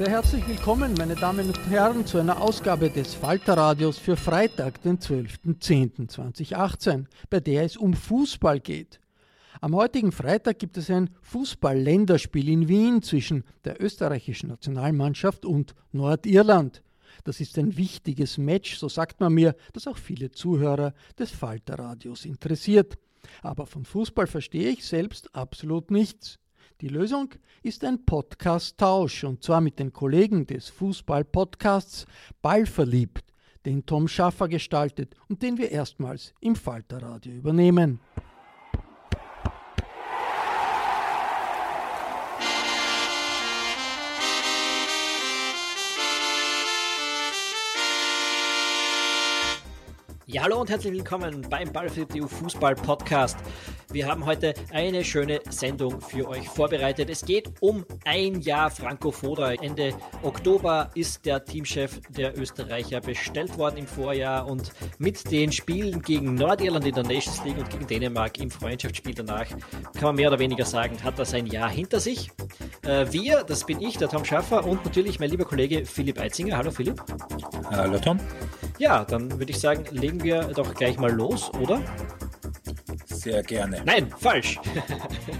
Sehr herzlich willkommen, meine Damen und Herren, zu einer Ausgabe des Falterradios für Freitag, den 12.10.2018, bei der es um Fußball geht. Am heutigen Freitag gibt es ein Fußball-Länderspiel in Wien zwischen der österreichischen Nationalmannschaft und Nordirland. Das ist ein wichtiges Match, so sagt man mir, das auch viele Zuhörer des Falterradios interessiert. Aber von Fußball verstehe ich selbst absolut nichts. Die Lösung ist ein Podcast-Tausch und zwar mit den Kollegen des Fußball-Podcasts Ballverliebt, den Tom Schaffer gestaltet und den wir erstmals im Falterradio übernehmen. Ja, hallo und herzlich willkommen beim Ballfit.eu Fußball Podcast. Wir haben heute eine schöne Sendung für euch vorbereitet. Es geht um ein Jahr Franco Foda. Ende Oktober ist der Teamchef der Österreicher bestellt worden im Vorjahr und mit den Spielen gegen Nordirland in der Nations League und gegen Dänemark im Freundschaftsspiel danach kann man mehr oder weniger sagen, hat er sein Jahr hinter sich. Äh, wir, das bin ich, der Tom Schaffer und natürlich mein lieber Kollege Philipp Eitzinger. Hallo Philipp. Hallo Tom. Ja, dann würde ich sagen, legen wir doch gleich mal los, oder? Sehr gerne. Nein, falsch.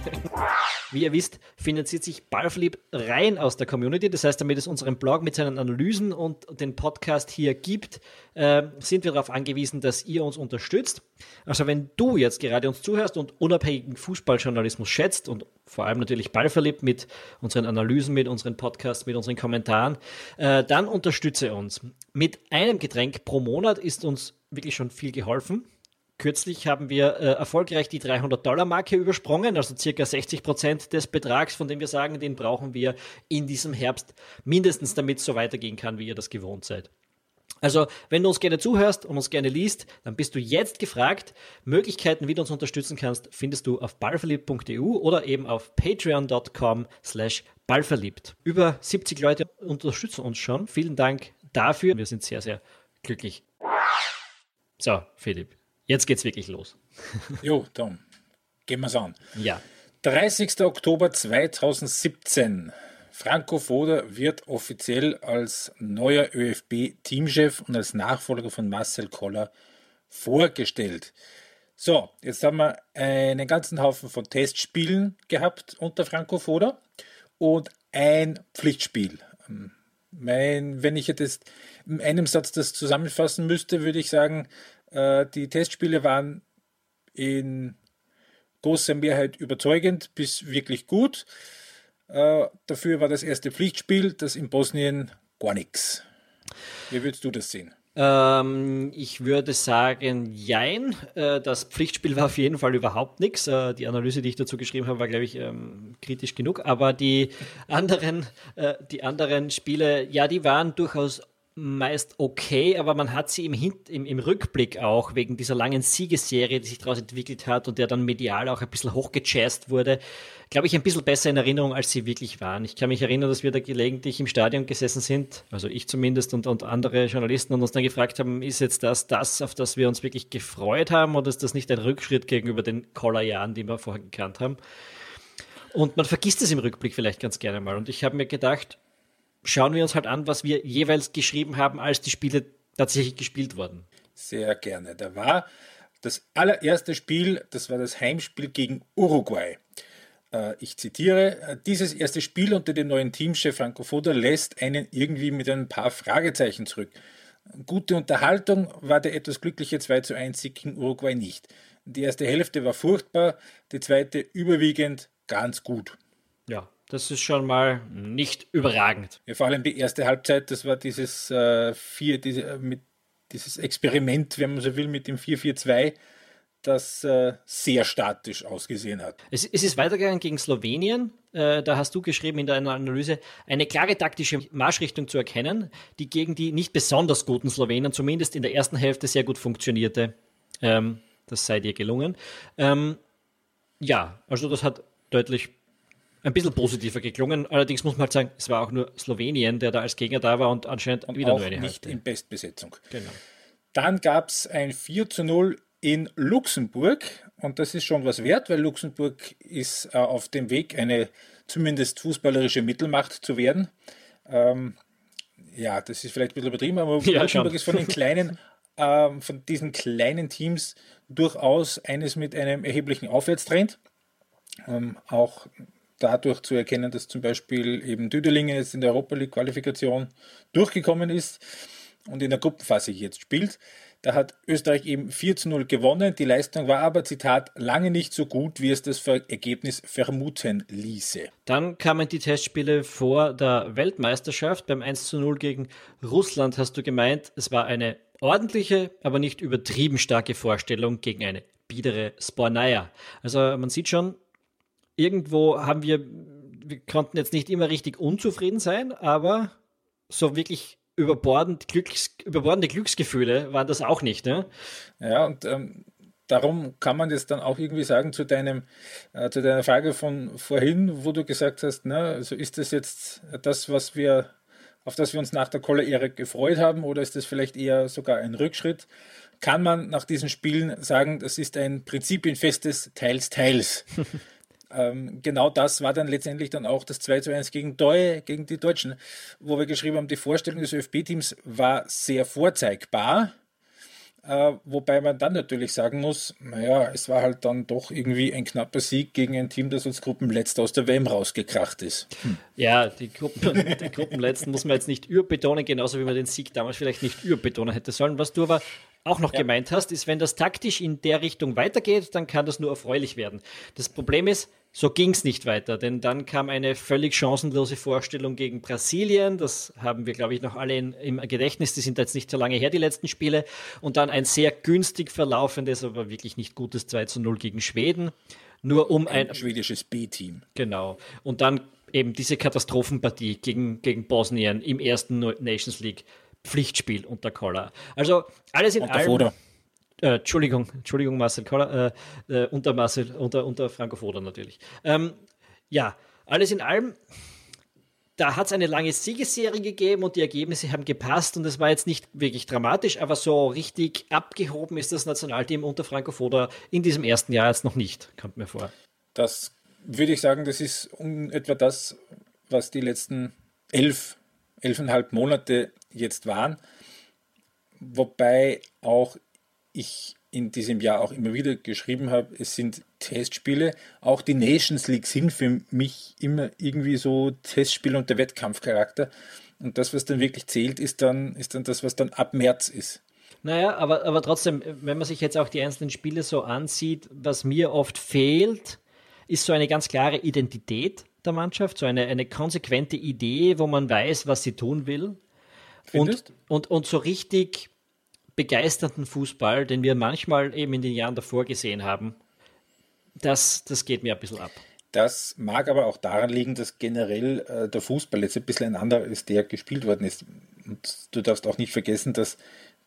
Wie ihr wisst, finanziert sich Ballflip rein aus der Community. Das heißt, damit es unseren Blog mit seinen Analysen und den Podcast hier gibt, äh, sind wir darauf angewiesen, dass ihr uns unterstützt. Also wenn du jetzt gerade uns zuhörst und unabhängigen Fußballjournalismus schätzt und vor allem natürlich Ballverliebt mit unseren Analysen, mit unseren Podcasts, mit unseren Kommentaren, äh, dann unterstütze uns. Mit einem Getränk pro Monat ist uns wirklich schon viel geholfen. Kürzlich haben wir äh, erfolgreich die 300-Dollar-Marke übersprungen, also circa 60 Prozent des Betrags, von dem wir sagen, den brauchen wir in diesem Herbst mindestens, damit es so weitergehen kann, wie ihr das gewohnt seid. Also, wenn du uns gerne zuhörst und uns gerne liest, dann bist du jetzt gefragt. Möglichkeiten, wie du uns unterstützen kannst, findest du auf ballverliebt.eu oder eben auf patreon.com slash ballverliebt. Über 70 Leute unterstützen uns schon. Vielen Dank dafür. Wir sind sehr, sehr glücklich. So, Philipp, Jetzt geht's wirklich los. Jo, Tom, gehen wir's an. Ja. 30. Oktober 2017. Franco Foda wird offiziell als neuer ÖFB-Teamchef und als Nachfolger von Marcel Koller vorgestellt. So, jetzt haben wir einen ganzen Haufen von Testspielen gehabt unter Franco Foda und ein Pflichtspiel. Mein, wenn ich jetzt in einem Satz das zusammenfassen müsste, würde ich sagen, die Testspiele waren in großer Mehrheit überzeugend bis wirklich gut. Äh, dafür war das erste Pflichtspiel, das in Bosnien gar nichts. Wie würdest du das sehen? Ähm, ich würde sagen, jein. Äh, das Pflichtspiel war auf jeden Fall überhaupt nichts. Äh, die Analyse, die ich dazu geschrieben habe, war, glaube ich, ähm, kritisch genug. Aber die anderen, äh, die anderen Spiele, ja, die waren durchaus meist okay, aber man hat sie im, Hint im, im Rückblick auch wegen dieser langen Siegesserie, die sich daraus entwickelt hat und der dann medial auch ein bisschen hochgejazzt wurde, glaube ich, ein bisschen besser in Erinnerung, als sie wirklich waren. Ich kann mich erinnern, dass wir da gelegentlich im Stadion gesessen sind, also ich zumindest und, und andere Journalisten und uns dann gefragt haben, ist jetzt das das, auf das wir uns wirklich gefreut haben oder ist das nicht ein Rückschritt gegenüber den Collar-Jahren, die wir vorher gekannt haben? Und man vergisst es im Rückblick vielleicht ganz gerne mal. Und ich habe mir gedacht, schauen wir uns halt an, was wir jeweils geschrieben haben, als die Spiele tatsächlich gespielt wurden. Sehr gerne. Da war das allererste Spiel, das war das Heimspiel gegen Uruguay. Äh, ich zitiere, äh, dieses erste Spiel unter dem neuen Teamchef Franco Foda lässt einen irgendwie mit ein paar Fragezeichen zurück. Gute Unterhaltung war der etwas glückliche 2 zu 1 Sieg gegen Uruguay nicht. Die erste Hälfte war furchtbar, die zweite überwiegend ganz gut. Ja, das ist schon mal nicht überragend. Ja, vor allem die erste Halbzeit, das war dieses äh, vier, diese, äh, mit dieses Experiment, wenn man so will, mit dem 4-4-2, das äh, sehr statisch ausgesehen hat. Es, es, ist weitergegangen gegen Slowenien. Äh, da hast du geschrieben in deiner Analyse, eine klare taktische Marschrichtung zu erkennen, die gegen die nicht besonders guten Slowenen zumindest in der ersten Hälfte sehr gut funktionierte. Ähm, das sei dir gelungen. Ähm, ja, also das hat deutlich ein bisschen positiver geklungen. Allerdings muss man halt sagen, es war auch nur Slowenien, der da als Gegner da war und anscheinend und wieder auch nur eine nicht Hälfte. in Bestbesetzung. Genau. Dann gab es ein 4 zu 0 in Luxemburg und das ist schon was wert, weil Luxemburg ist äh, auf dem Weg, eine zumindest fußballerische Mittelmacht zu werden. Ähm, ja, das ist vielleicht ein bisschen übertrieben, aber Ja, Luxemburg schon. ist von den kleinen, ähm, von diesen kleinen Teams durchaus eines mit einem erheblichen Aufwärtstrend. Ähm, auch dadurch zu erkennen, dass zum Beispiel eben Düdelinge jetzt in der Europa League Qualifikation durchgekommen ist und in der Gruppenphase jetzt spielt. Da hat Österreich eben 4 zu 0 gewonnen. Die Leistung war aber, Zitat, lange nicht so gut, wie es das Ergebnis vermuten ließe. Dann kamen die Testspiele vor der Weltmeisterschaft. Beim 1 zu 0 gegen Russland hast du gemeint, es war eine ordentliche, aber nicht übertrieben starke Vorstellung gegen eine biedere Spornaya. Also man sieht schon, irgendwo haben wir, wir konnten jetzt nicht immer richtig unzufrieden sein, aber so wirklich überbordend Glücks, überbordende Glücksgefühle waren das auch nicht. Ne? Ja, und ähm, darum kann man jetzt dann auch irgendwie sagen zu deinem, äh, zu deiner Frage von vorhin, wo du gesagt hast, na, also ist das jetzt das, was wir, auf das wir uns nach der Koller-Ära gefreut haben, oder ist das vielleicht eher sogar ein Rückschritt? Kann man nach diesen Spielen sagen, das ist ein prinzipienfestes Teils, Teils. ähm, genau das war dann letztendlich dann auch das 2 zu 1 gegen, Deu, gegen die Deutschen, wo wir geschrieben haben, die Vorstellung des ÖFB-Teams war sehr vorzeigbar. Äh, wobei man dann natürlich sagen muss, naja, es war halt dann doch irgendwie ein knapper Sieg gegen ein Team, das als Gruppenletzter aus der WM rausgekracht ist. Ja, die, Gruppen, die Gruppenletzten muss man jetzt nicht überbetonen, genauso wie man den Sieg damals vielleicht nicht überbetonen hätte sollen. Was du aber auch noch gemeint hast, ist, wenn das taktisch in der Richtung weitergeht, dann kann das nur erfreulich werden. Das Problem ist, so ging es nicht weiter, denn dann kam eine völlig chancenlose Vorstellung gegen Brasilien. Das haben wir, glaube ich, noch alle in, im Gedächtnis. Die sind jetzt nicht so lange her, die letzten Spiele. Und dann ein sehr günstig verlaufendes, aber wirklich nicht gutes 2 zu 0 gegen Schweden. Nur um ein, Ein schwedisches B-Team. Genau. Und dann eben diese Katastrophenpartie gegen, gegen Bosnien im ersten Nations League Pflichtspiel unter Koller. Also alles in allem. Foda. Äh, Entschuldigung, Entschuldigung, Marcel Koller, äh, äh, unter Marcel, unter, unter Franco Foda natürlich. Ähm, ja, alles in allem, da hat es eine lange Siegesserie gegeben und die Ergebnisse haben gepasst und es war jetzt nicht wirklich dramatisch, aber so richtig abgehoben ist das Nationalteam unter Franco Foda in diesem ersten Jahr jetzt noch nicht, kommt mir vor. Das würde ich sagen, das ist etwa das, was die letzten elf, elfeinhalb Monate jetzt waren. Wobei auch ich in diesem Jahr auch immer wieder geschrieben habe, es sind Testspiele. Auch die Nations League sind für mich immer irgendwie so Testspiele unter Wettkampfcharakter. Und das, was dann wirklich zählt, ist dann, ist dann das, was dann ab März ist. Naja, aber, aber trotzdem, wenn man sich jetzt auch die einzelnen Spiele so ansieht, was mir oft fehlt, ist so eine ganz klare Identität der Mannschaft, so eine, eine konsequente Idee, wo man weiß, was sie tun will. Findest? Und, und, und so richtig begeisternden Fußball, den wir manchmal eben in den Jahren davor gesehen haben, das, das geht mir ein bisschen ab. Das mag aber auch daran liegen, dass generell äh, der Fußball jetzt ein bisschen ein anderer ist, der gespielt worden ist. Und du darfst auch nicht vergessen, dass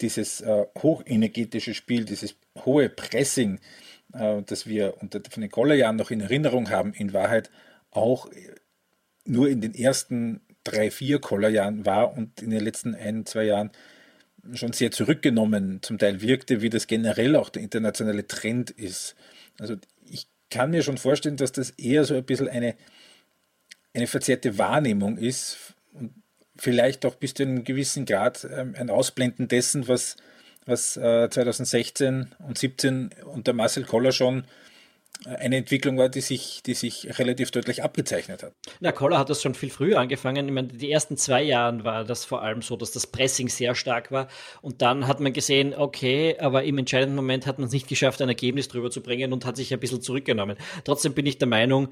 dieses äh, hochenergetische Spiel, dieses hohe Pressing, äh, das wir unter von den Kollerjahren noch in Erinnerung haben, in Wahrheit auch nur in den ersten drei, vier Kollerjahren war und in den letzten ein, zwei Jahren schon sehr zurückgenommen zum Teil wirkte, wie das generell auch der internationale Trend ist. Also ich kann mir schon vorstellen, dass das eher so ein bisschen eine, eine verzerrte Wahrnehmung ist und vielleicht auch bis zu einem gewissen Grad ähm, ein Ausblenden dessen, was, was äh, 2016 und 2017 unter Marcel Koller schon eine Entwicklung war, die sich, die sich relativ deutlich abgezeichnet hat. Na, Koller hat das schon viel früher angefangen. Ich meine, die ersten zwei Jahren war das vor allem so, dass das Pressing sehr stark war. Und dann hat man gesehen, okay, aber im entscheidenden Moment hat man es nicht geschafft, ein Ergebnis drüber zu bringen und hat sich ein bisschen zurückgenommen. Trotzdem bin ich der Meinung,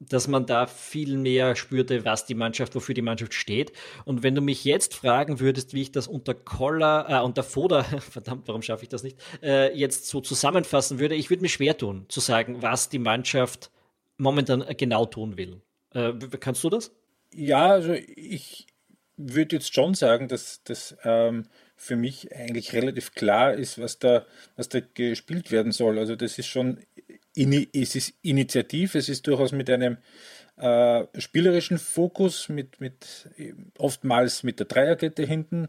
dass man da viel mehr spürte, was die Mannschaft, wofür die Mannschaft steht. Und wenn du mich jetzt fragen würdest, wie ich das unter Koller, äh, unter Foder, verdammt, warum schaffe ich das nicht, äh, jetzt so zusammenfassen würde, ich würde mir schwer tun, zu sagen, was die Mannschaft momentan genau tun will. Äh, kannst du das? Ja, also ich würde jetzt schon sagen, dass das ähm, für mich eigentlich relativ klar ist, was da, was da gespielt werden soll. Also das ist schon es ist initiativ, es ist durchaus mit einem äh, spielerischen Fokus, mit, mit oftmals mit der Dreierkette hinten,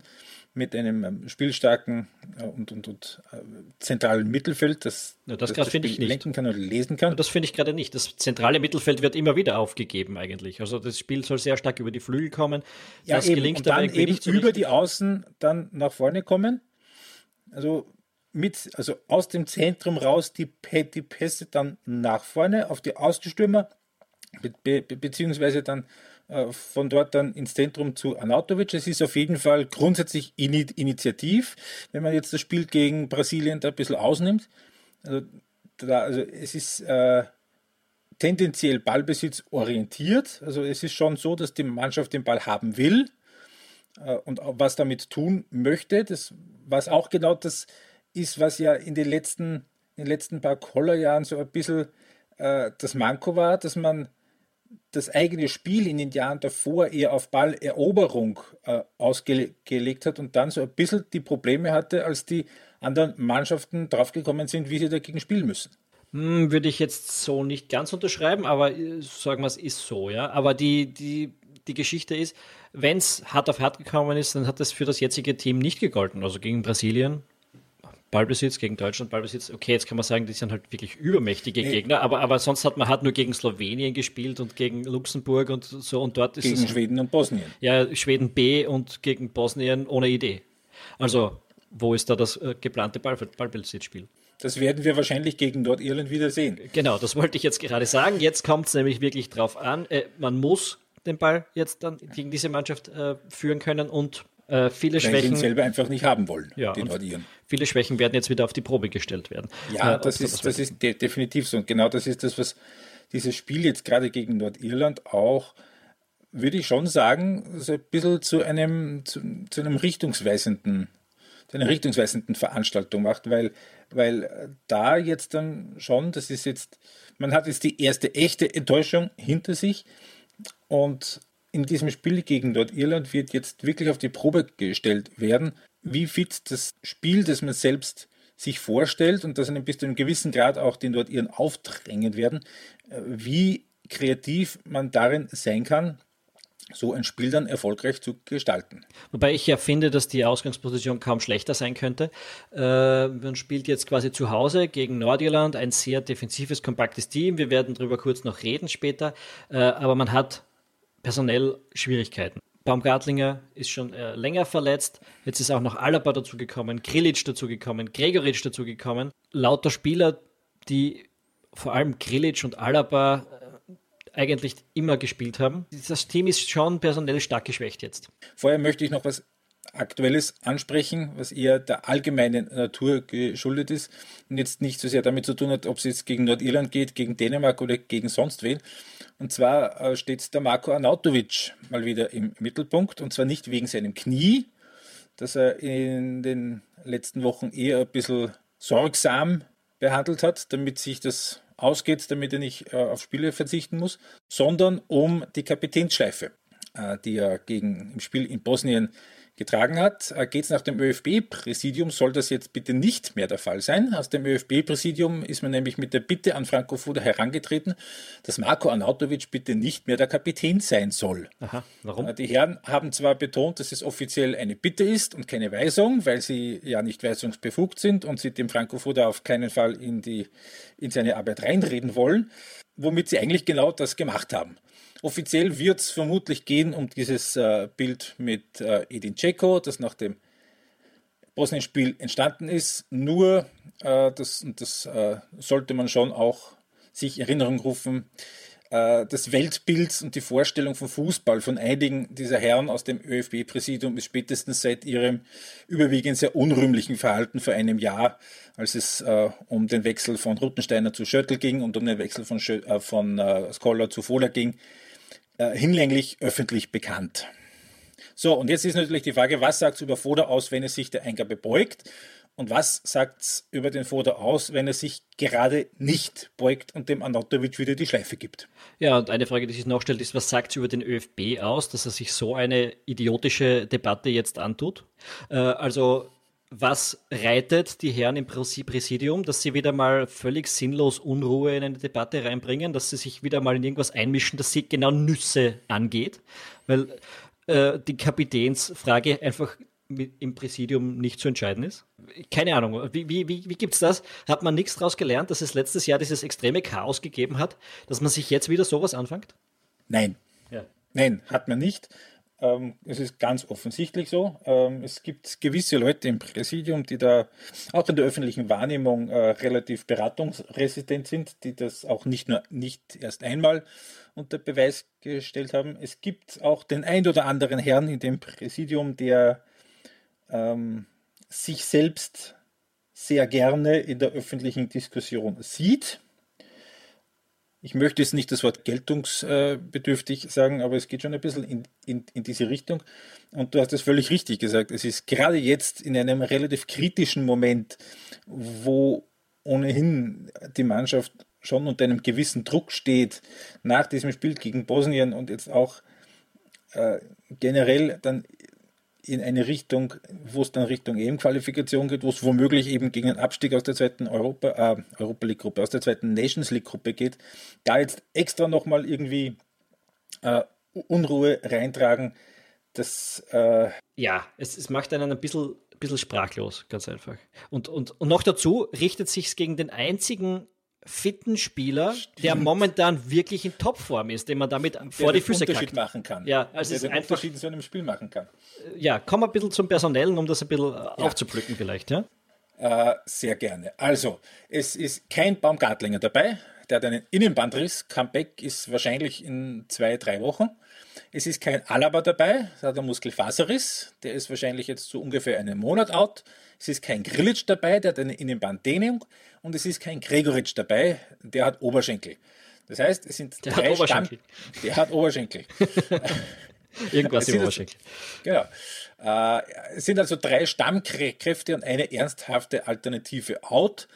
mit einem ähm, spielstarken äh, und, und, und äh, zentralen Mittelfeld, das ja, das, das, das finde ich nicht. lenken kann oder lesen kann. Das finde ich gerade nicht. Das zentrale Mittelfeld wird immer wieder aufgegeben eigentlich. Also das Spiel soll sehr stark über die Flügel kommen. Ja, das eben. gelingt und dann eben nicht so über die Außen dann nach vorne kommen. Also mit, also aus dem Zentrum raus die, die Pässe dann nach vorne auf die Außenstürmer, be, be, beziehungsweise dann äh, von dort dann ins Zentrum zu Anatovic. Es ist auf jeden Fall grundsätzlich initiativ, wenn man jetzt das Spiel gegen Brasilien da ein bisschen ausnimmt. Also, da, also es ist äh, tendenziell Ballbesitz orientiert. Also es ist schon so, dass die Mannschaft den Ball haben will äh, und was damit tun möchte. Das, was auch genau das ist, was ja in den letzten, in den letzten paar Kollerjahren so ein bisschen äh, das Manko war, dass man das eigene Spiel in den Jahren davor eher auf Balleroberung äh, ausgelegt hat und dann so ein bisschen die Probleme hatte, als die anderen Mannschaften draufgekommen sind, wie sie dagegen spielen müssen. Hm, würde ich jetzt so nicht ganz unterschreiben, aber äh, sagen wir es ist so, ja. Aber die, die, die Geschichte ist, wenn es hart auf hart gekommen ist, dann hat das für das jetzige Team nicht gegolten. Also gegen Brasilien Ballbesitz gegen Deutschland, Ballbesitz. Okay, jetzt kann man sagen, die sind halt wirklich übermächtige nee. Gegner, aber, aber sonst hat man halt nur gegen Slowenien gespielt und gegen Luxemburg und so und dort ist gegen es. Schweden und Bosnien. Ja, Schweden B und gegen Bosnien ohne Idee. Also, wo ist da das äh, geplante Ball, Ballbesitzspiel? Das werden wir wahrscheinlich gegen Nordirland wieder sehen. Genau, das wollte ich jetzt gerade sagen. Jetzt kommt es nämlich wirklich drauf an. Äh, man muss den Ball jetzt dann gegen diese Mannschaft äh, führen können und äh, viele Weil Schwächen. Sie selber einfach nicht haben wollen, ja, die Nordiren. Viele Schwächen werden jetzt wieder auf die Probe gestellt werden. Ja, äh, das, ist, das ist de definitiv so. Und genau das ist das, was dieses Spiel jetzt gerade gegen Nordirland auch, würde ich schon sagen, so ein bisschen zu einem, zu, zu einem richtungsweisenden zu einer richtungsweisenden Veranstaltung macht, weil, weil da jetzt dann schon, das ist jetzt, man hat jetzt die erste echte Enttäuschung hinter sich und in diesem Spiel gegen Nordirland wird jetzt wirklich auf die Probe gestellt werden, wie fit das Spiel, das man selbst sich vorstellt und das einem bis zu einem gewissen Grad auch den Nordiren aufdrängen werden, äh, wie kreativ man darin sein kann, so ein Spiel dann erfolgreich zu gestalten. Wobei ich ja finde, dass die Ausgangsposition kaum schlechter sein könnte. Äh, man spielt jetzt quasi zu Hause gegen Nordirland, ein sehr defensives, kompaktes Team. Wir werden darüber kurz noch reden später. Äh, aber man hat personell Schwierigkeiten. Baumgartlinger ist schon äh, länger verletzt. Jetzt ist auch noch Alaba dazugekommen, Krilic dazugekommen, Gregoritsch dazugekommen. Lauter Spieler, die vor allem Krilic und Alaba äh, eigentlich immer gespielt haben. Das Team ist schon personell stark geschwächt jetzt. Vorher möchte ich noch was Aktuelles ansprechen, was eher der allgemeinen Natur geschuldet ist und jetzt nicht so sehr damit zu tun hat, ob es jetzt gegen Nordirland geht, gegen Dänemark oder gegen sonst wen. Und zwar äh, steht der Marco Arnautovic mal wieder im Mittelpunkt und zwar nicht wegen seinem Knie, das er in den letzten Wochen eher ein bisschen sorgsam behandelt hat, damit sich das ausgeht, damit er nicht äh, auf Spiele verzichten muss, sondern um die Kapitänsschleife, äh, die er gegen im Spiel in Bosnien getragen hat. Äh, Geht es nach dem ÖFB-Präsidium, soll das jetzt bitte nicht mehr der Fall sein. Aus dem ÖFB-Präsidium ist man nämlich mit der Bitte an Franco Foda herangetreten, dass Marco Arnautovic bitte nicht mehr der Kapitän sein soll. Aha, warum? Äh, die Herren haben zwar betont, dass es offiziell eine Bitte ist und keine Weisung, weil sie ja nicht weisungsbefugt sind und sie dem Franco Foda auf keinen Fall in, die, in seine Arbeit reinreden wollen, womit sie eigentlich genau das gemacht haben. Offiziell wird es vermutlich gehen um dieses äh, Bild mit äh, Edin Dzeko, das nach dem Bosnien-Spiel entstanden ist. Nur, äh, das, und das äh, sollte man schon auch sich in Erinnerung rufen, äh, das Weltbild und die Vorstellung von Fußball von einigen dieser Herren aus dem ÖFB-Präsidium ist spätestens seit ihrem überwiegend sehr unrühmlichen Verhalten vor einem Jahr, als es äh, um den Wechsel von Ruttensteiner zu Schöttl ging und um den Wechsel von, Schö äh, von äh, Scholler zu Fohler ging, äh, hinlänglich öffentlich bekannt. So, und jetzt ist natürlich die Frage, was sagt es über Foda aus, wenn es sich der Eingabe beugt? Und was sagt es über den Foda aus, wenn er sich gerade nicht beugt und dem Anatovic wieder die Schleife gibt? Ja, und eine Frage, die sich noch stellt, ist, was sagt es über den ÖFB aus, dass er sich so eine idiotische Debatte jetzt antut? Äh, also, was reitet die Herren im Präsidium, dass sie wieder mal völlig sinnlos Unruhe in eine Debatte reinbringen, dass sie sich wieder mal in irgendwas einmischen, das sie genau Nüsse angeht? Weil äh, die Kapitänsfrage einfach im Präsidium nicht zu entscheiden ist? Keine Ahnung. Wie, wie, wie, wie gibt es das? Hat man nichts daraus gelernt, dass es letztes Jahr dieses extreme Chaos gegeben hat, dass man sich jetzt wieder sowas anfängt? Nein. Ja. Nein, hat man nicht. Ähm, es ist ganz offensichtlich so. Ähm, es gibt gewisse Leute im Präsidium, die da auch in der öffentlichen Wahrnehmung äh, relativ beratungsresistent sind, die das auch nicht nur nicht erst einmal unter Beweis gestellt haben. Es gibt auch den ein oder anderen Herrn in dem Präsidium, der ähm, sich selbst sehr gerne in der öffentlichen Diskussion sieht. Ich möchte jetzt nicht das Wort geltungsbedürftig sagen, aber es geht schon ein bisschen in, in, in diese Richtung. Und du hast es völlig richtig gesagt. Es ist gerade jetzt in einem relativ kritischen Moment, wo ohnehin die Mannschaft schon unter einem gewissen Druck steht, nach diesem Spiel gegen Bosnien und jetzt auch äh, generell dann in eine Richtung, wo es dann Richtung EM-Qualifikation geht, wo es womöglich eben gegen einen Abstieg aus der zweiten Europa, äh, Europa League-Gruppe, aus der zweiten Nations League-Gruppe geht, da jetzt extra nochmal irgendwie äh, Unruhe reintragen, das. Äh ja, es, es macht einen ein bisschen, bisschen sprachlos, ganz einfach. Und, und, und noch dazu richtet sich es gegen den einzigen fitten Spieler, Stimmt. der momentan wirklich in Topform ist, den man damit der vor die Füße Unterschied machen kann. Ja, also der den einfach, Unterschied in so einem Spiel machen kann. Ja, komm ein bisschen zum Personellen, um das ein bisschen ja. aufzupflücken vielleicht, ja? Äh, sehr gerne. Also, es ist kein Baumgartlinger dabei, der hat einen Innenbandriss. Comeback ist wahrscheinlich in zwei, drei Wochen. Es ist kein Alaba dabei, der hat einen Muskelfaserriss, der ist wahrscheinlich jetzt so ungefähr einen Monat out. Es ist kein Grilic dabei, der hat eine Innenbanddehnung und es ist kein Gregoritsch dabei, der hat Oberschenkel. Das heißt, es sind der drei hat Oberschenkel. Stamm der hat Oberschenkel. Irgendwas im Oberschenkel. Genau. Äh, es sind also drei Stammkräfte und eine ernsthafte Alternative out.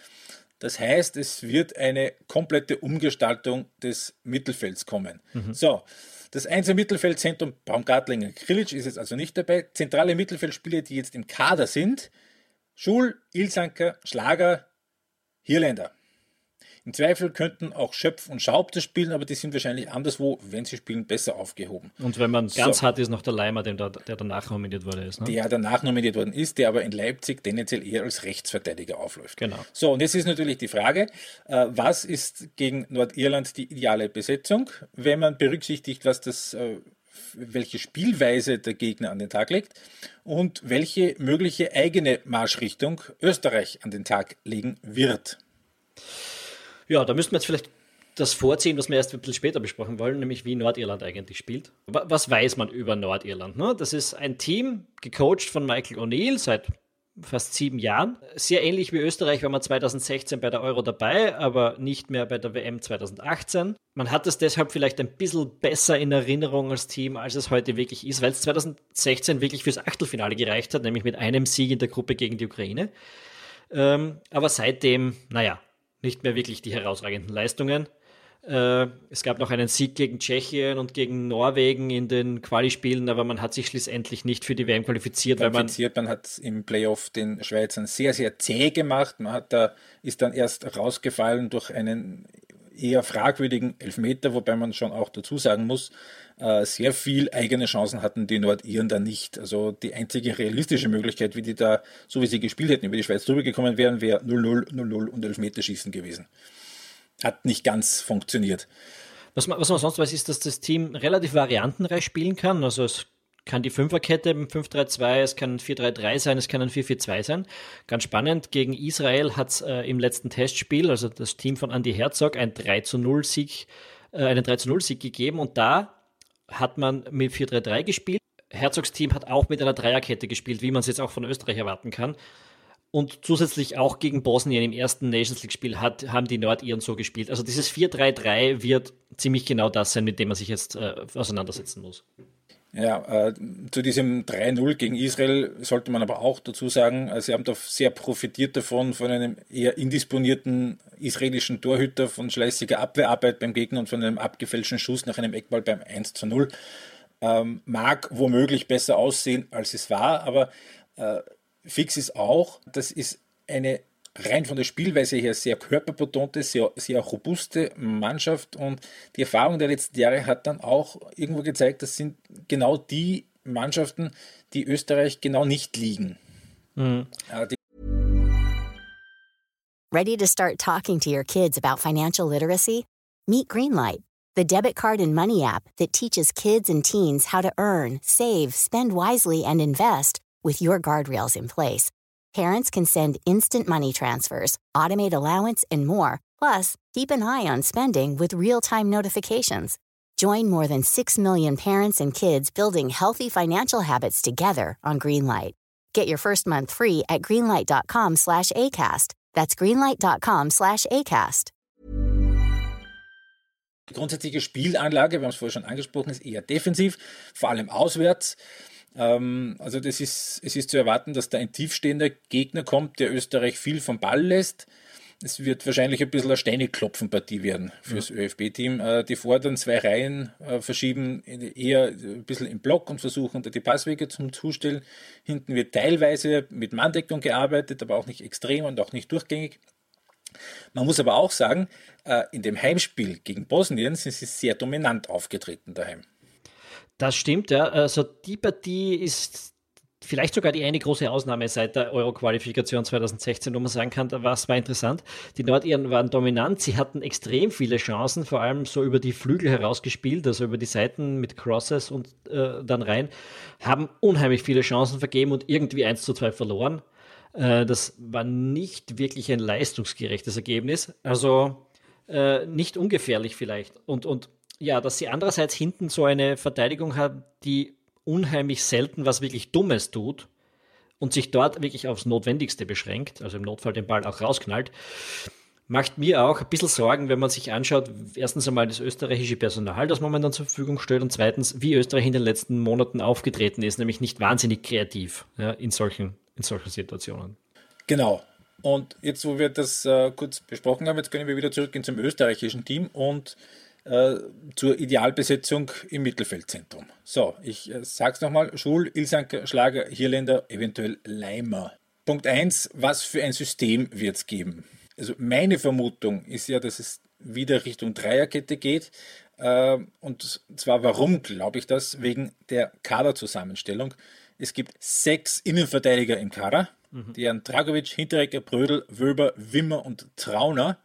Das heißt, es wird eine komplette Umgestaltung des Mittelfelds kommen. Mhm. So, das einzelne Mittelfeldzentrum Baumgartlinger Krilic ist jetzt also nicht dabei. Zentrale Mittelfeldspieler, die jetzt im Kader sind, Schul, Ilsanker, Schlager, Hirländer. Im Zweifel könnten auch Schöpf und Schaub das spielen, aber die sind wahrscheinlich anderswo, wenn sie spielen, besser aufgehoben. Und wenn man ganz so. hart ist, noch der Leimer, der, der danach nominiert worden ist. Ne? Der danach nominiert worden ist, der aber in Leipzig tendenziell eher als Rechtsverteidiger aufläuft. Genau. So, und jetzt ist natürlich die Frage, äh, was ist gegen Nordirland die ideale Besetzung, wenn man berücksichtigt, was das äh, welche Spielweise der Gegner an den Tag legt und welche mögliche eigene Marschrichtung Österreich an den Tag legen wird. Ja, da müssten wir jetzt vielleicht das vorziehen, was wir erst ein bisschen später besprechen wollen, nämlich wie Nordirland eigentlich spielt. Was weiß man über Nordirland? Ne? Das ist ein Team, gecoacht von Michael O'Neill seit fast sieben Jahren. Sehr ähnlich wie Österreich war man 2016 bei der Euro dabei, aber nicht mehr bei der WM 2018. Man hat es deshalb vielleicht ein bisschen besser in Erinnerung als Team, als es heute wirklich ist, weil es 2016 wirklich fürs Achtelfinale gereicht hat, nämlich mit einem Sieg in der Gruppe gegen die Ukraine. Ähm, aber seitdem, naja, nicht mehr wirklich die herausragenden Leistungen. Äh, es gab noch einen Sieg gegen Tschechien und gegen Norwegen in den Quali-Spielen, aber man hat sich schlussendlich nicht für die WM qualifiziert. qualifiziert man, man hat im Playoff den Schweizern sehr, sehr zäh gemacht. Man hat da, ist dann erst rausgefallen durch einen eher fragwürdigen Elfmeter, wobei man schon auch dazu sagen muss, äh, sehr viel eigene Chancen hatten die Nordiren da nicht. Also die einzige realistische Möglichkeit, wie die da, so wie sie gespielt hätten, über die Schweiz drüber gekommen wären, wäre 0-0, 0-0 und Elfmeterschießen gewesen hat nicht ganz funktioniert. Was man, was man sonst weiß, ist, dass das Team relativ variantenreich spielen kann. Also es kann die Fünferkette im 5-3-2, es kann ein 4-3-3 sein, es kann ein 4-4-2 sein. Ganz spannend, gegen Israel hat es äh, im letzten Testspiel, also das Team von Andy Herzog, ein 3-0-Sieg äh, einen 3-0-Sieg gegeben und da hat man mit 4-3-3 gespielt. Herzogs Team hat auch mit einer Dreierkette gespielt, wie man es jetzt auch von Österreich erwarten kann. Und zusätzlich auch gegen Bosnien im ersten Nations League-Spiel haben die Nordiren so gespielt. Also dieses 4-3-3 wird ziemlich genau das sein, mit dem man sich jetzt äh, auseinandersetzen muss. Ja, äh, zu diesem 3-0 gegen Israel sollte man aber auch dazu sagen, also sie haben da sehr profitiert davon, von einem eher indisponierten israelischen Torhüter, von schleißiger Abwehrarbeit beim Gegner und von einem abgefälschten Schuss nach einem Eckball beim 1 0. Ähm, mag womöglich besser aussehen, als es war, aber äh, fix ist auch, das ist eine rein von der Spielweise her sehr körperbetonte, sehr, sehr robuste Mannschaft und die Erfahrung der letzten Jahre hat dann auch irgendwo gezeigt, das sind genau die Mannschaften, die Österreich genau nicht liegen. Mhm. Ready to start talking to your kids about financial literacy? Meet Greenlight, the debit card and money app that teaches kids and teens how to earn, save, spend wisely, and invest with your guardrails in place. Parents can send instant money transfers, automate allowance, and more. Plus, keep an eye on spending with real time notifications. Join more than 6 million parents and kids building healthy financial habits together on Greenlight. Get your first month free at greenlight.com slash ACAST. That's greenlight.com slash ACAST. Die grundsätzliche Spielanlage, wir haben es vorher schon angesprochen, ist eher defensiv, vor allem auswärts. Ähm, also das ist, es ist zu erwarten, dass da ein tiefstehender Gegner kommt, der Österreich viel vom Ball lässt. Es wird wahrscheinlich ein bisschen eine Steineklopfenpartie werden fürs ja. ÖFB-Team. Äh, die fordern zwei Reihen, äh, verschieben eher ein bisschen im Block und versuchen die Passwege zum Zustellen. Hinten wird teilweise mit Manndeckung gearbeitet, aber auch nicht extrem und auch nicht durchgängig. Man muss aber auch sagen, äh, in dem Heimspiel gegen Bosnien sind sie sehr dominant aufgetreten daheim. Das stimmt, ja. Also die Partie ist vielleicht sogar die eine große Ausnahme seit der Euro-Qualifikation 2016, wo man sagen kann, was war interessant. Die Nordiren waren dominant, sie hatten extrem viele Chancen, vor allem so über die Flügel herausgespielt, also über die Seiten mit Crosses und äh, dann rein, haben unheimlich viele Chancen vergeben und irgendwie 1 zu 2 verloren. Äh, das war nicht wirklich ein leistungsgerechtes Ergebnis, also äh, nicht ungefährlich vielleicht. Und, und ja, dass sie andererseits hinten so eine Verteidigung haben, die unheimlich selten was wirklich Dummes tut und sich dort wirklich aufs Notwendigste beschränkt, also im Notfall den Ball auch rausknallt, macht mir auch ein bisschen Sorgen, wenn man sich anschaut, erstens einmal das österreichische Personal, das momentan zur Verfügung stellt und zweitens, wie Österreich in den letzten Monaten aufgetreten ist, nämlich nicht wahnsinnig kreativ ja, in, solchen, in solchen Situationen. Genau. Und jetzt, wo wir das äh, kurz besprochen haben, jetzt können wir wieder zurückgehen zum österreichischen Team und äh, zur Idealbesetzung im Mittelfeldzentrum. So, ich äh, sag's nochmal: Schul, Ilsanker, Schlager, Hirländer, eventuell Leimer. Punkt 1, was für ein System wird es geben? Also meine Vermutung ist ja, dass es wieder Richtung Dreierkette geht. Äh, und zwar warum glaube ich das? Wegen der Kaderzusammenstellung. Es gibt sechs Innenverteidiger im Kader. Mhm. Die haben Dragovic, Hinterecker, Brödel, Wöber, Wimmer und Trauner.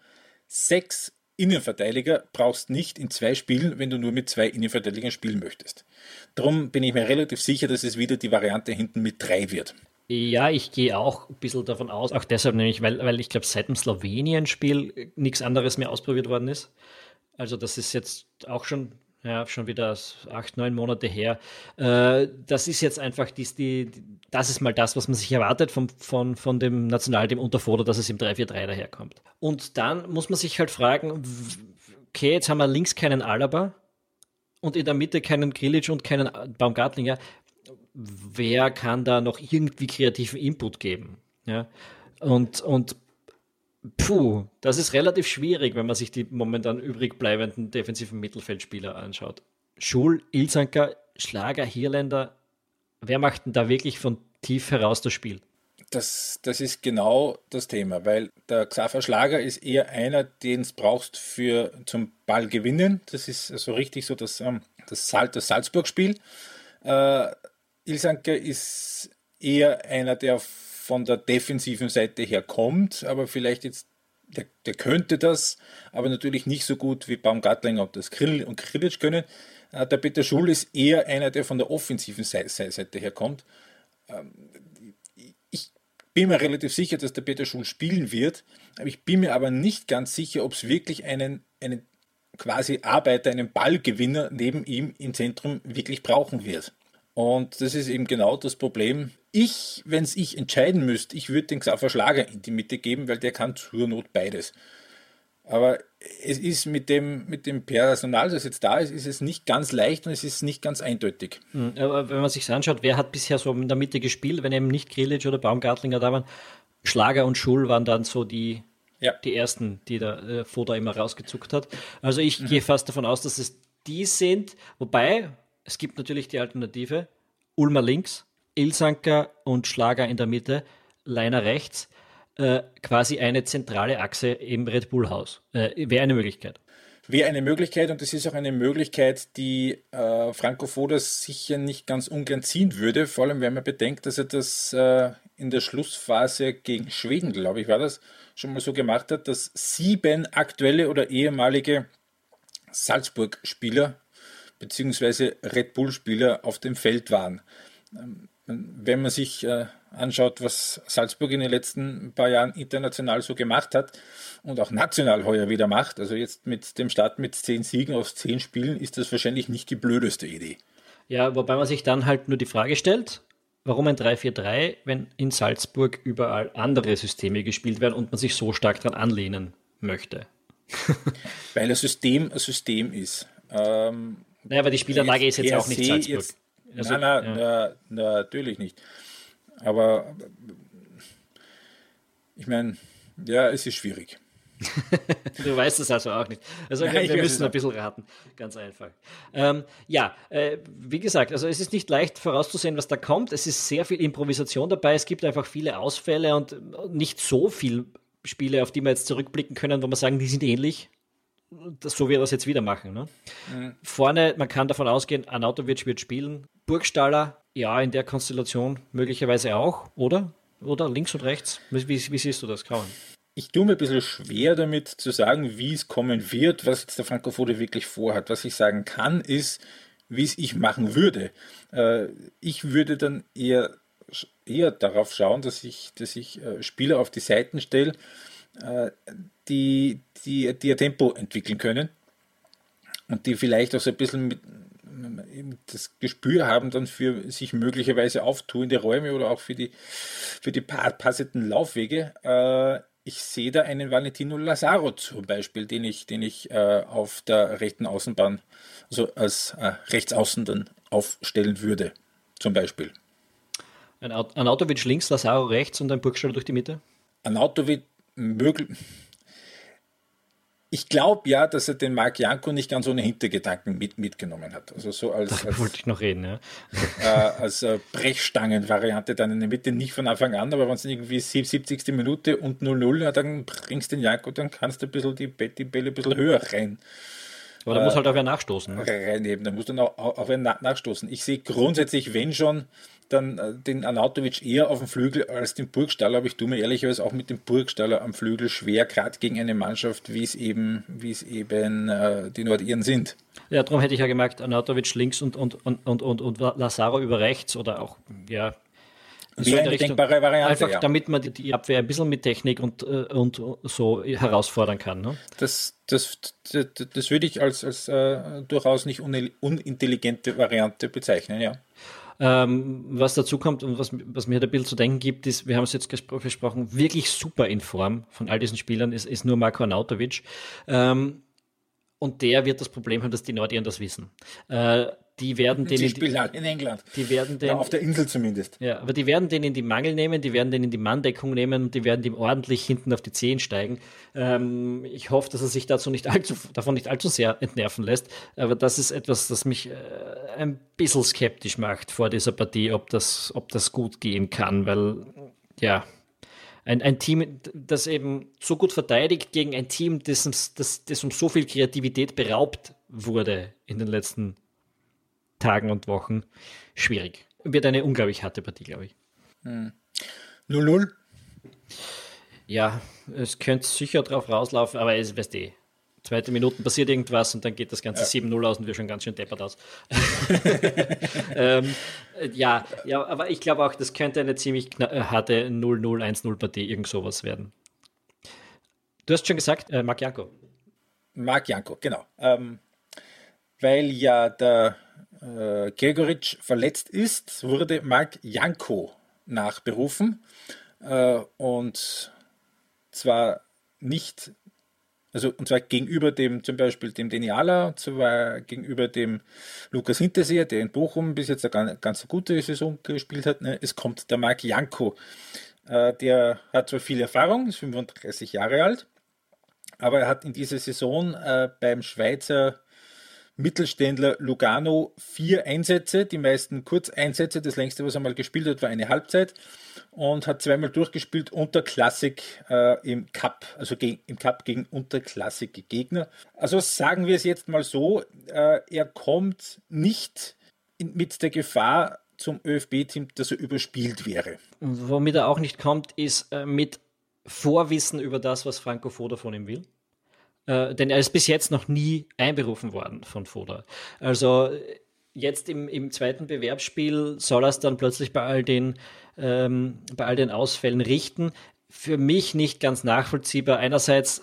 Sechs Innenverteidiger brauchst nicht in zwei Spielen, wenn du nur mit zwei Innenverteidigern spielen möchtest. Darum bin ich mir relativ sicher, dass es wieder die Variante hinten mit drei wird. Ja, ich gehe auch ein bisschen davon aus, auch deshalb nämlich, weil, weil ich glaube, seit dem Slowenien-Spiel nichts anderes mehr ausprobiert worden ist. Also das ist jetzt auch schon ja, schon wieder acht, neun Monate her. Äh, das ist jetzt einfach, dies, die, das ist mal das, was man sich erwartet vom, von, von dem Nationalteam unter Foto, dass es im 3-4-3 daherkommt. Und dann muss man sich halt fragen, okay, jetzt haben wir links keinen Alaba und in der Mitte keinen Grilic und keinen Baumgartlinger. Wer kann da noch irgendwie kreativen Input geben? Ja? Und, und Puh, das ist relativ schwierig, wenn man sich die momentan übrig bleibenden defensiven Mittelfeldspieler anschaut. Schul, Ilzanker, Schlager, Hirländer, wer macht denn da wirklich von tief heraus das Spiel? Das, das ist genau das Thema, weil der Xaver Schlager ist eher einer, den es brauchst für zum Ball gewinnen. Das ist so also richtig so das, ähm, das, Sal das Salzburg-Spiel. Äh, Ilsanker ist eher einer, der von der defensiven Seite her kommt, aber vielleicht jetzt, der, der könnte das, aber natürlich nicht so gut wie Baumgartlinger und das Krill und Krilic können. Äh, der Peter Schul ist eher einer, der von der offensiven Seite her kommt. Ähm, ich bin mir relativ sicher, dass der Peter Schul spielen wird, aber ich bin mir aber nicht ganz sicher, ob es wirklich einen, einen quasi Arbeiter, einen Ballgewinner neben ihm im Zentrum wirklich brauchen wird. Und das ist eben genau das Problem. Ich, wenn es ich entscheiden müsste, ich würde den Xaver Schlager in die Mitte geben, weil der kann zur Not beides. Aber es ist mit dem, mit dem Personal, das jetzt da ist, ist es nicht ganz leicht und es ist nicht ganz eindeutig. Hm, aber wenn man sich anschaut, wer hat bisher so in der Mitte gespielt, wenn eben nicht Grilic oder Baumgartlinger da waren, Schlager und Schul waren dann so die, ja. die ersten, die der äh, Foda immer rausgezuckt hat. Also ich mhm. gehe fast davon aus, dass es die sind, wobei es gibt natürlich die Alternative, Ulmer links, Ilsanker und Schlager in der Mitte, Leiner rechts äh, quasi eine zentrale Achse im Red Bull Haus. Äh, Wäre eine Möglichkeit. Wäre eine Möglichkeit und es ist auch eine Möglichkeit, die äh, Franco Fodas sicher nicht ganz ungern ziehen würde, vor allem wenn man bedenkt, dass er das äh, in der Schlussphase gegen Schweden, glaube ich, war das, schon mal so gemacht hat, dass sieben aktuelle oder ehemalige Salzburg-Spieler bzw. Red Bull-Spieler auf dem Feld waren. Ähm, wenn man sich äh, anschaut, was Salzburg in den letzten paar Jahren international so gemacht hat und auch national heuer wieder macht, also jetzt mit dem Start mit zehn Siegen aus zehn Spielen, ist das wahrscheinlich nicht die blödeste Idee. Ja, wobei man sich dann halt nur die Frage stellt, warum ein 3-4-3, wenn in Salzburg überall andere Systeme gespielt werden und man sich so stark daran anlehnen möchte? Weil das System ein System ist. Ähm, naja, aber die Spielanlage ist jetzt auch nicht Salzburg. Jetzt, also, nein, nein, ja. na, natürlich nicht. Aber ich meine, ja, es ist schwierig. du weißt es also auch nicht. Also ja, wir müssen ein bisschen raten, ganz einfach. Ähm, ja, äh, wie gesagt, also es ist nicht leicht vorauszusehen, was da kommt. Es ist sehr viel Improvisation dabei. Es gibt einfach viele Ausfälle und nicht so viele Spiele, auf die wir jetzt zurückblicken können, wo wir sagen, die sind ähnlich das, so wie wir das jetzt wieder machen. Ne? Mhm. Vorne, man kann davon ausgehen, Anautovic wird spielen. Burgstaller, ja, in der Konstellation möglicherweise auch, oder? Oder links und rechts? Wie, wie, siehst du das, Kauen? Ich tue mir ein bisschen schwer damit zu sagen, wie es kommen wird, was jetzt der Frankofode wirklich vorhat. Was ich sagen kann, ist, wie es ich machen würde. Äh, ich würde dann eher, eher darauf schauen, dass ich, dass ich äh, Spieler auf die Seiten stelle, äh, die, die, die ihr Tempo entwickeln können und die vielleicht auch so ein bisschen mit, das Gespür haben dann für sich möglicherweise auftuende Räume oder auch für die, für die passenden Laufwege. Äh, ich sehe da einen Valentino Lazaro zum Beispiel, den ich, den ich äh, auf der rechten Außenbahn, also als äh, Rechtsaußen dann aufstellen würde, zum Beispiel. Ein, Autovic links, Lazaro rechts und ein Burgstall durch die Mitte? Ein Autovic möglich. Ich glaube ja, dass er den Marc Janko nicht ganz ohne Hintergedanken mit, mitgenommen hat. Also so als, als wollte ich noch reden, ja. Äh, als äh, Brechstangen-Variante dann in der Mitte, nicht von Anfang an, aber wenn es irgendwie 70. Minute und 0-0, ja, dann bringst du den Janko, dann kannst du ein bisschen die, die Bälle ein bisschen höher rein. Aber da äh, muss halt auch wer nachstoßen. Ne? Reinheben, da muss dann auch, auch wer nachstoßen. Ich sehe grundsätzlich, wenn schon, dann äh, den Anatovic eher auf dem Flügel als den Burgstaller, aber ich tue mir ehrlicherweise auch mit dem Burgstaller am Flügel schwer, gerade gegen eine Mannschaft, wie es eben, wie es eben äh, die Nordiren sind. Ja, darum hätte ich ja gemerkt, Anatovic links und, und, und, und, und, und Lazaro über rechts oder auch, ja, Wäre eine denkbare Variante. Einfach ja. damit man die Abwehr ein bisschen mit Technik und, äh, und so herausfordern kann. Ne? Das, das, das, das würde ich als, als äh, durchaus nicht unintelligente Variante bezeichnen, ja. Ähm, was dazu kommt und was, was mir ein bisschen zu denken gibt, ist, wir haben es jetzt gesprochen, wirklich super in Form von all diesen Spielern ist, ist nur Marko Arnautovic. Ähm, und der wird das Problem haben, dass die Nordiren das wissen. Äh, die werden den. Die spielen halt in England. Die werden den. Ja, auf der Insel zumindest. Ja, aber die werden den in die Mangel nehmen, die werden den in die Manndeckung nehmen und die werden dem ordentlich hinten auf die Zehen steigen. Ähm, ich hoffe, dass er sich dazu nicht allzu, davon nicht allzu sehr entnerven lässt. Aber das ist etwas, das mich äh, ein bisschen skeptisch macht vor dieser Partie, ob das, ob das gut gehen kann, weil, ja, ein, ein Team, das eben so gut verteidigt gegen ein Team, das, das, das um so viel Kreativität beraubt wurde in den letzten Tagen und Wochen, schwierig. Wird eine unglaublich harte Partie, glaube ich. 0-0? Hm. Ja, es könnte sicher drauf rauslaufen, aber es weißt eh. Zweite Minuten passiert irgendwas und dann geht das Ganze ja. 7-0 aus und wir schon ganz schön deppert aus. ähm, ja, ja, aber ich glaube auch, das könnte eine ziemlich äh, harte 0-0, 1-0 Partie, irgend sowas werden. Du hast schon gesagt, äh, Marc Janko. Marc Janko, genau. Ähm, weil ja der äh, Gregoritsch verletzt ist, wurde Marc Janko nachberufen. Äh, und zwar nicht, also und zwar gegenüber dem zum Beispiel dem Deniala, und zwar gegenüber dem Lukas Hinterseher, der in Bochum bis jetzt eine ganz, gute Saison gespielt hat. Ne? Es kommt der Marc Janko. Äh, der hat zwar viel Erfahrung, ist 35 Jahre alt, aber er hat in dieser Saison äh, beim Schweizer Mittelständler Lugano vier Einsätze, die meisten Kurzeinsätze. Das längste, was er mal gespielt hat, war eine Halbzeit und hat zweimal durchgespielt unter Klassik äh, im Cup, also im Cup gegen unterklassige Gegner. Also sagen wir es jetzt mal so, äh, er kommt nicht in, mit der Gefahr zum ÖFB-Team, dass er überspielt wäre. Und womit er auch nicht kommt, ist äh, mit Vorwissen über das, was Franco Foda von ihm will. Äh, denn er ist bis jetzt noch nie einberufen worden von Foda. Also jetzt im, im zweiten Bewerbsspiel soll er es dann plötzlich bei all den, ähm, bei all den Ausfällen richten. Für mich nicht ganz nachvollziehbar. Einerseits,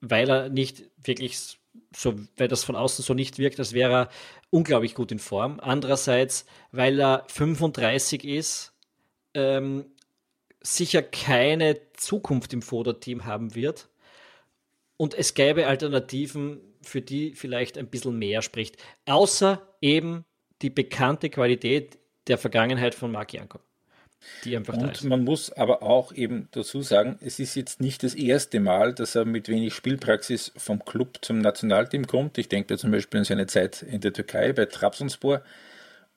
weil er nicht wirklich so, weil das von außen so nicht wirkt, als wäre er unglaublich gut in Form. Andererseits, weil er 35 ist, ähm, sicher keine Zukunft im Foda-Team haben wird und es gäbe Alternativen, für die vielleicht ein bisschen mehr spricht. Außer eben die bekannte Qualität der Vergangenheit von Marc Janko. Die einfach und da ist. man muss aber auch eben dazu sagen, es ist jetzt nicht das erste Mal, dass er mit wenig Spielpraxis vom Club zum Nationalteam kommt. Ich denke da zum Beispiel an seine Zeit in der Türkei bei Trabzonspor.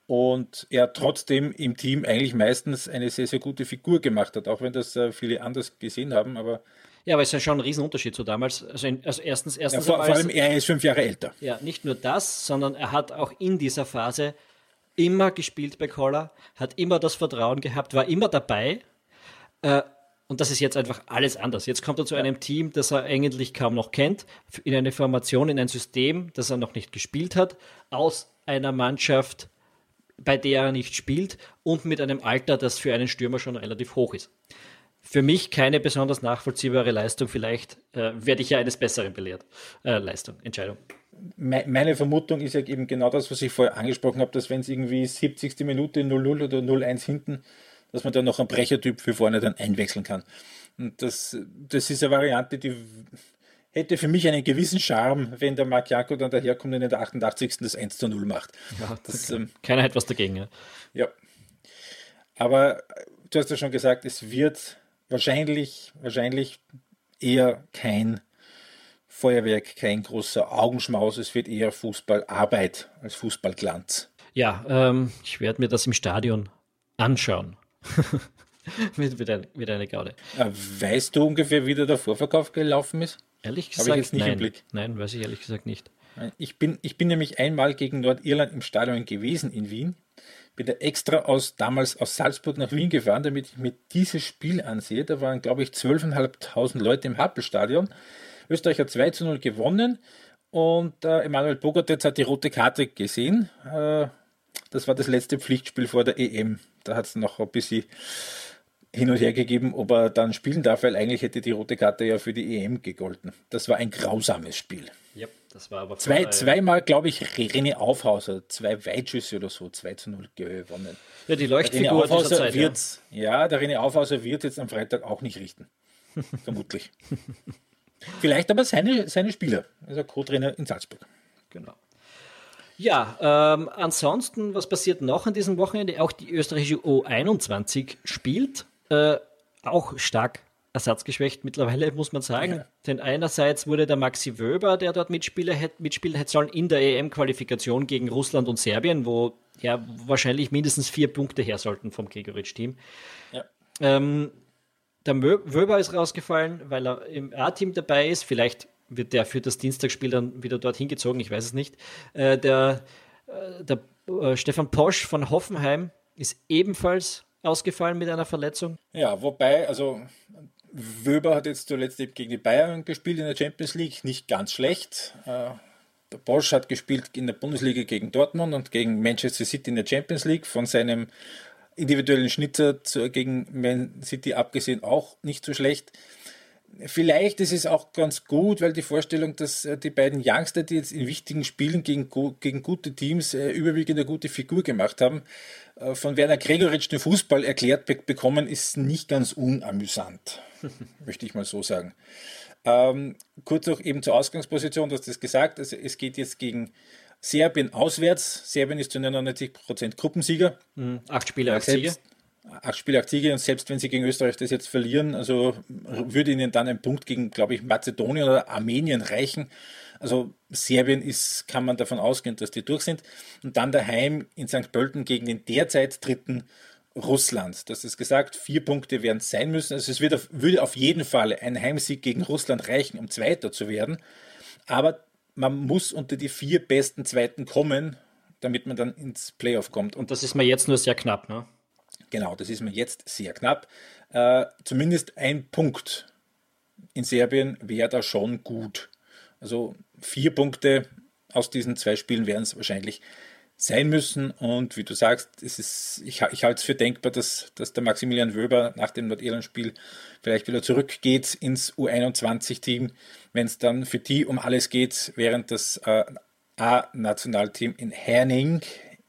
Und er trotzdem im Team eigentlich meistens eine sehr, sehr gute Figur gemacht hat, auch wenn das äh, viele anders gesehen haben. Aber ja, aber es ist ja schon ein Riesenunterschied zu damals. Also, in, also erstens, erstens ja, vor, vor allem er ist fünf Jahre älter. Ja, nicht nur das, sondern er hat auch in dieser Phase immer gespielt bei Collar, hat immer das Vertrauen gehabt, war immer dabei. Äh, und das ist jetzt einfach alles anders. Jetzt kommt er zu einem Team, das er eigentlich kaum noch kennt, in eine Formation, in ein System, das er noch nicht gespielt hat, aus einer Mannschaft, bei der er nicht spielt und mit einem Alter, das für einen Stürmer schon relativ hoch ist für mich keine besonders nachvollziehbare Leistung. Vielleicht äh, werde ich ja eines Besseren belehrt. Äh, Leistung, Entscheidung. Meine Vermutung ist ja eben genau das, was ich vorher angesprochen habe, dass wenn es irgendwie 70. Minute 0-0 oder 0-1 hinten, dass man dann noch einen Brechertyp für vorne dann einwechseln kann. Und das, das ist eine Variante, die hätte für mich einen gewissen Charme, wenn der Marc Janko dann daherkommt und in der 88. das 1 0 macht. Ja, das, ähm, keiner hat was dagegen. Ja. ja. Aber du hast ja schon gesagt, es wird wahrscheinlich, wahrscheinlich eher kein Feuerwerk, kein großer Augenschmaus. Es wird eher Fußballarbeit als Fußballglanz. Ja, ähm, ich werde mir das im Stadion anschauen. mit, mit, ein, mit einer Gaude. Äh, weißt du ungefähr, wie der Vorverkauf gelaufen ist? Ehrlich gesagt, ich jetzt nicht nein. Im Blick. Nein, weiß ich ehrlich gesagt nicht. Ich bin, ich bin nämlich einmal gegen Nordirland im Stadion gewesen in Wien bin da extra aus, damals aus Salzburg nach Wien gefahren, damit ich mir dieses Spiel ansehe. Da waren, glaube ich, 12.500 Leute im Happelstadion. Österreich hat 2 zu 0 gewonnen und äh, Emanuel Bogartetz hat die rote Karte gesehen. Äh, das war das letzte Pflichtspiel vor der EM. Da hat es noch ein bisschen hin und her gegeben, ob er dann spielen darf, weil eigentlich hätte die rote Karte ja für die EM gegolten. Das war ein grausames Spiel. Yep, das war aber Zwei, zweimal, glaube ich, René Aufhauser, zwei Weitschüsse oder so, 2 zu 0 gewonnen. Ja, die Leuchtfigur der Zeit, wird, ja. ja. der René Aufhauser wird jetzt am Freitag auch nicht richten. Vermutlich. Vielleicht aber seine, seine Spieler, also Co-Trainer in Salzburg. Genau. Ja, ähm, ansonsten, was passiert noch an diesem Wochenende? Auch die österreichische U21 spielt äh, auch stark ersatzgeschwächt mittlerweile, muss man sagen. Ja. Denn einerseits wurde der Maxi Wöber, der dort mitspielen hätte, sollen, in der EM-Qualifikation gegen Russland und Serbien, wo ja wahrscheinlich mindestens vier Punkte her sollten vom Gregoritsch-Team. Ja. Ähm, der Wöber ist rausgefallen, weil er im A-Team dabei ist. Vielleicht wird der für das Dienstagsspiel dann wieder dorthin gezogen, ich weiß es nicht. Äh, der äh, der äh, Stefan Posch von Hoffenheim ist ebenfalls ausgefallen mit einer Verletzung. Ja, wobei, also Wöber hat jetzt zuletzt eben gegen die Bayern gespielt in der Champions League, nicht ganz schlecht. Äh, der Bosch hat gespielt in der Bundesliga gegen Dortmund und gegen Manchester City in der Champions League. Von seinem individuellen Schnitzer gegen Man City abgesehen auch nicht so schlecht. Vielleicht ist es auch ganz gut, weil die Vorstellung, dass äh, die beiden Youngster, die jetzt in wichtigen Spielen gegen, gegen gute Teams äh, überwiegend eine gute Figur gemacht haben, äh, von Werner Gregoritsch den Fußball erklärt be bekommen, ist nicht ganz unamüsant, möchte ich mal so sagen. Ähm, kurz noch eben zur Ausgangsposition, du hast das gesagt, also es geht jetzt gegen Serbien auswärts. Serbien ist zu 99% Gruppensieger. Mhm. Acht Spiele, acht Siege acht Spiele, acht Siege und selbst wenn sie gegen Österreich das jetzt verlieren, also würde ihnen dann ein Punkt gegen, glaube ich, Mazedonien oder Armenien reichen. Also Serbien ist, kann man davon ausgehen, dass die durch sind. Und dann daheim in St. Pölten gegen den derzeit dritten Russland. Das ist gesagt, vier Punkte werden sein müssen. Also es wird auf, würde auf jeden Fall ein Heimsieg gegen Russland reichen, um Zweiter zu werden. Aber man muss unter die vier besten Zweiten kommen, damit man dann ins Playoff kommt. Und das ist mir jetzt nur sehr knapp, ne? Genau, das ist mir jetzt sehr knapp. Äh, zumindest ein Punkt in Serbien wäre da schon gut. Also vier Punkte aus diesen zwei Spielen werden es wahrscheinlich sein müssen. Und wie du sagst, es ist, ich, ich halte es für denkbar, dass, dass der Maximilian Wöber nach dem Nordirland-Spiel vielleicht wieder zurückgeht ins U21-Team, wenn es dann für die um alles geht, während das äh, A-Nationalteam in Herning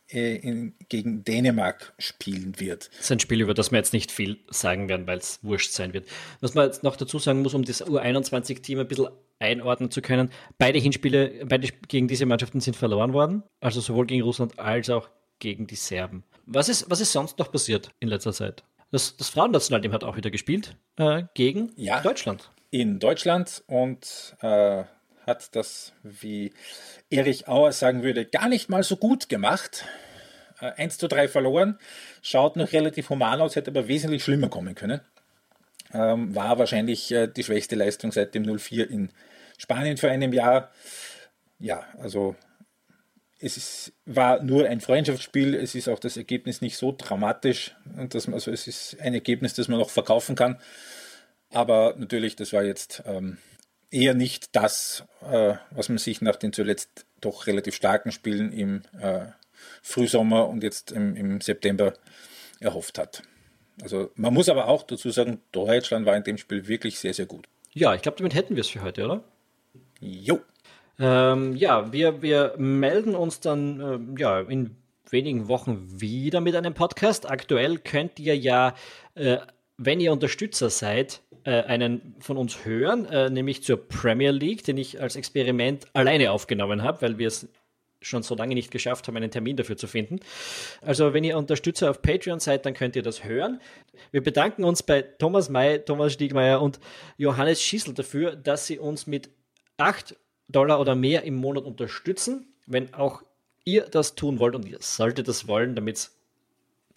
in, gegen Dänemark spielen wird. Das ist ein Spiel, über das wir jetzt nicht viel sagen werden, weil es wurscht sein wird. Was man jetzt noch dazu sagen muss, um das U21-Team ein bisschen einordnen zu können, beide Hinspiele, beide gegen diese Mannschaften sind verloren worden, also sowohl gegen Russland als auch gegen die Serben. Was ist, was ist sonst noch passiert in letzter Zeit? Das, das Frauennationalteam hat auch wieder gespielt äh, gegen ja, Deutschland. In Deutschland und äh, hat das, wie Erich Auer sagen würde, gar nicht mal so gut gemacht. 1 äh, zu 3 verloren, schaut noch relativ human aus, hätte aber wesentlich schlimmer kommen können. Ähm, war wahrscheinlich äh, die schwächste Leistung seit dem 04 in Spanien vor einem Jahr. Ja, also es ist, war nur ein Freundschaftsspiel, es ist auch das Ergebnis nicht so dramatisch. Und das, also es ist ein Ergebnis, das man noch verkaufen kann. Aber natürlich, das war jetzt ähm, eher nicht das, äh, was man sich nach den zuletzt doch relativ starken Spielen im äh, Frühsommer und jetzt im, im, September erhofft hat. Also man muss aber auch dazu sagen, Deutschland war in dem Spiel wirklich sehr, sehr gut. Ja, ich glaube, damit hätten wir es für heute, oder? Jo. Ähm, ja, wir, wir melden uns dann äh, ja, in wenigen Wochen wieder mit einem Podcast. Aktuell könnt ihr ja, äh, wenn ihr Unterstützer seid, äh, einen von uns hören, äh, nämlich zur Premier League, den ich als Experiment alleine aufgenommen habe, weil wir es schon so lange nicht geschafft haben, einen Termin dafür zu finden. Also wenn ihr Unterstützer auf Patreon seid, dann könnt ihr das hören. Wir bedanken uns bei Thomas May, Thomas Stiegmeier und Johannes Schießel dafür, dass sie uns mit 8 Dollar oder mehr im Monat unterstützen. Wenn auch ihr das tun wollt und ihr solltet das wollen, damit es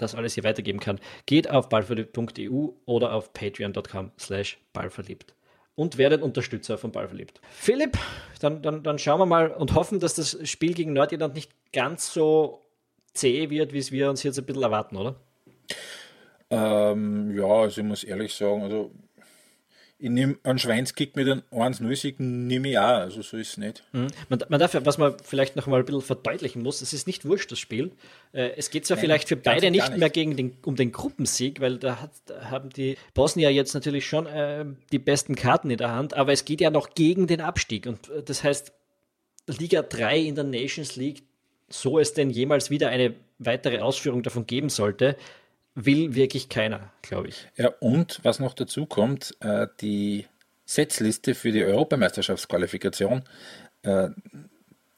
das alles hier weitergeben kann, geht auf ballverliebt.eu oder auf patreon.com slash ballverliebt und werdet Unterstützer von Ballverliebt. Philipp, dann, dann, dann schauen wir mal und hoffen, dass das Spiel gegen Nordirland nicht ganz so zäh wird, wie es wir uns jetzt ein bisschen erwarten, oder? Ähm, ja, also ich muss ehrlich sagen, also ich nehme einen Schweinskick mit einem 1-0-Sieg, nehme ich auch, also so ist es nicht. Mhm. Man, man, darf, was man vielleicht noch mal ein bisschen verdeutlichen muss, es ist nicht wurscht, das Spiel. Äh, es geht zwar Nein, vielleicht für beide nicht, nicht, mehr gegen den, um den Gruppensieg, weil da, hat, da haben die Bosnier jetzt natürlich schon äh, die besten Karten in der Hand, aber es geht ja noch gegen den Abstieg und äh, das heißt, Liga 3 in der Nations League, so es denn jemals wieder eine weitere Ausführung davon geben sollte, will wirklich keiner, glaube ich. Ja, und was noch dazu kommt, äh, die Setzliste für die Europameisterschaftsqualifikation, äh,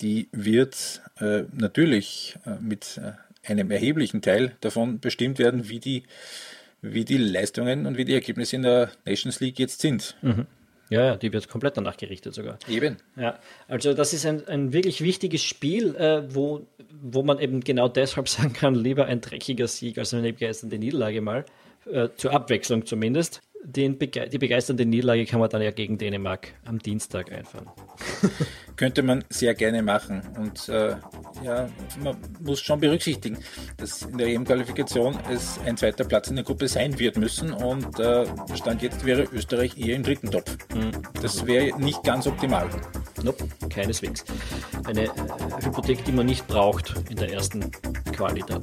die wird äh, natürlich mit einem erheblichen Teil davon bestimmt werden, wie die, wie die Leistungen und wie die Ergebnisse in der Nations League jetzt sind. Mhm. Ja, ja, die wird komplett danach gerichtet sogar. Eben. Ja, also das ist ein, ein wirklich wichtiges Spiel, äh, wo, wo man eben genau deshalb sagen kann, lieber ein dreckiger Sieg als eine begeisternde Niederlage mal, äh, zur Abwechslung zumindest den Bege die begeisternde Niederlage kann man dann ja gegen Dänemark am Dienstag einfahren. Könnte man sehr gerne machen. Und äh, ja, man muss schon berücksichtigen, dass in der EM-Qualifikation es ein zweiter Platz in der Gruppe sein wird müssen. Und äh, Stand jetzt wäre Österreich eher im dritten Topf. Mhm. Das wäre nicht ganz optimal. Nope, keineswegs. Eine äh, Hypothek, die man nicht braucht in der ersten Quali da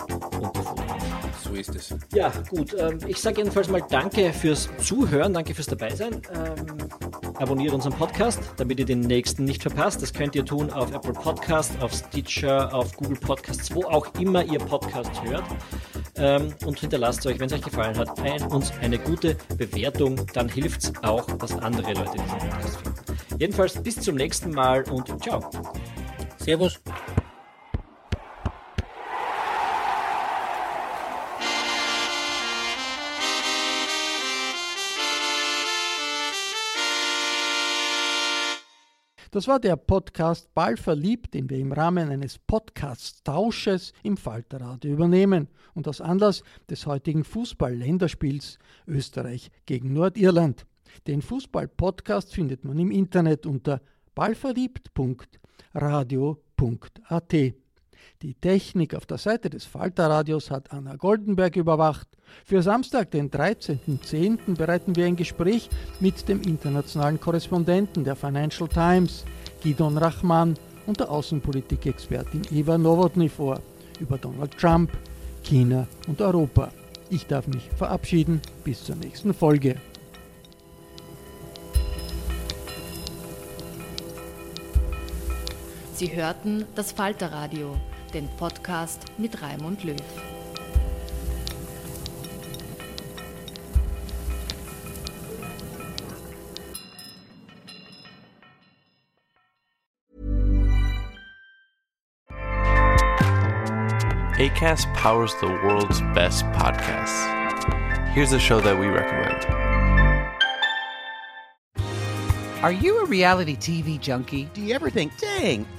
So ist es. Ja, gut. Ähm, ich sage jedenfalls mal Danke fürs Zuhören, danke fürs Dabeisein. Ähm, abonniert unseren Podcast, damit ihr den nächsten nicht verpasst. Das könnt ihr tun auf Apple Podcast, auf Stitcher, auf Google Podcasts, wo auch immer ihr Podcast hört. Ähm, und hinterlasst euch, wenn es euch gefallen hat, ein, uns eine gute Bewertung. Dann hilft es auch, dass andere Leute diesen Podcast finden. Jedenfalls bis zum nächsten Mal und ciao. Servus. Das war der Podcast Ball verliebt, den wir im Rahmen eines Podcast-Tausches im Falterradio übernehmen und aus Anlass des heutigen Fußball-Länderspiels Österreich gegen Nordirland. Den Fußball-Podcast findet man im Internet unter ballverliebt.radio.at. Die Technik auf der Seite des Falterradios hat Anna Goldenberg überwacht. Für Samstag, den 13.10. bereiten wir ein Gespräch mit dem internationalen Korrespondenten der Financial Times, Gidon Rachman, und der Außenpolitikexpertin Eva Nowotny vor über Donald Trump, China und Europa. Ich darf mich verabschieden. Bis zur nächsten Folge. Sie hörten das Falterradio, den Podcast mit Raimund Löw. ACAST powers the world's best podcasts. Here's a show that we recommend. Are you a reality TV junkie? Do you ever think, dang, I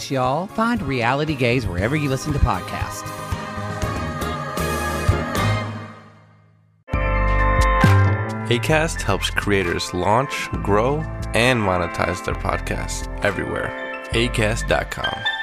us, y'all. Find Reality Gaze wherever you listen to podcasts. ACAST helps creators launch, grow, and monetize their podcasts everywhere. ACAST.com.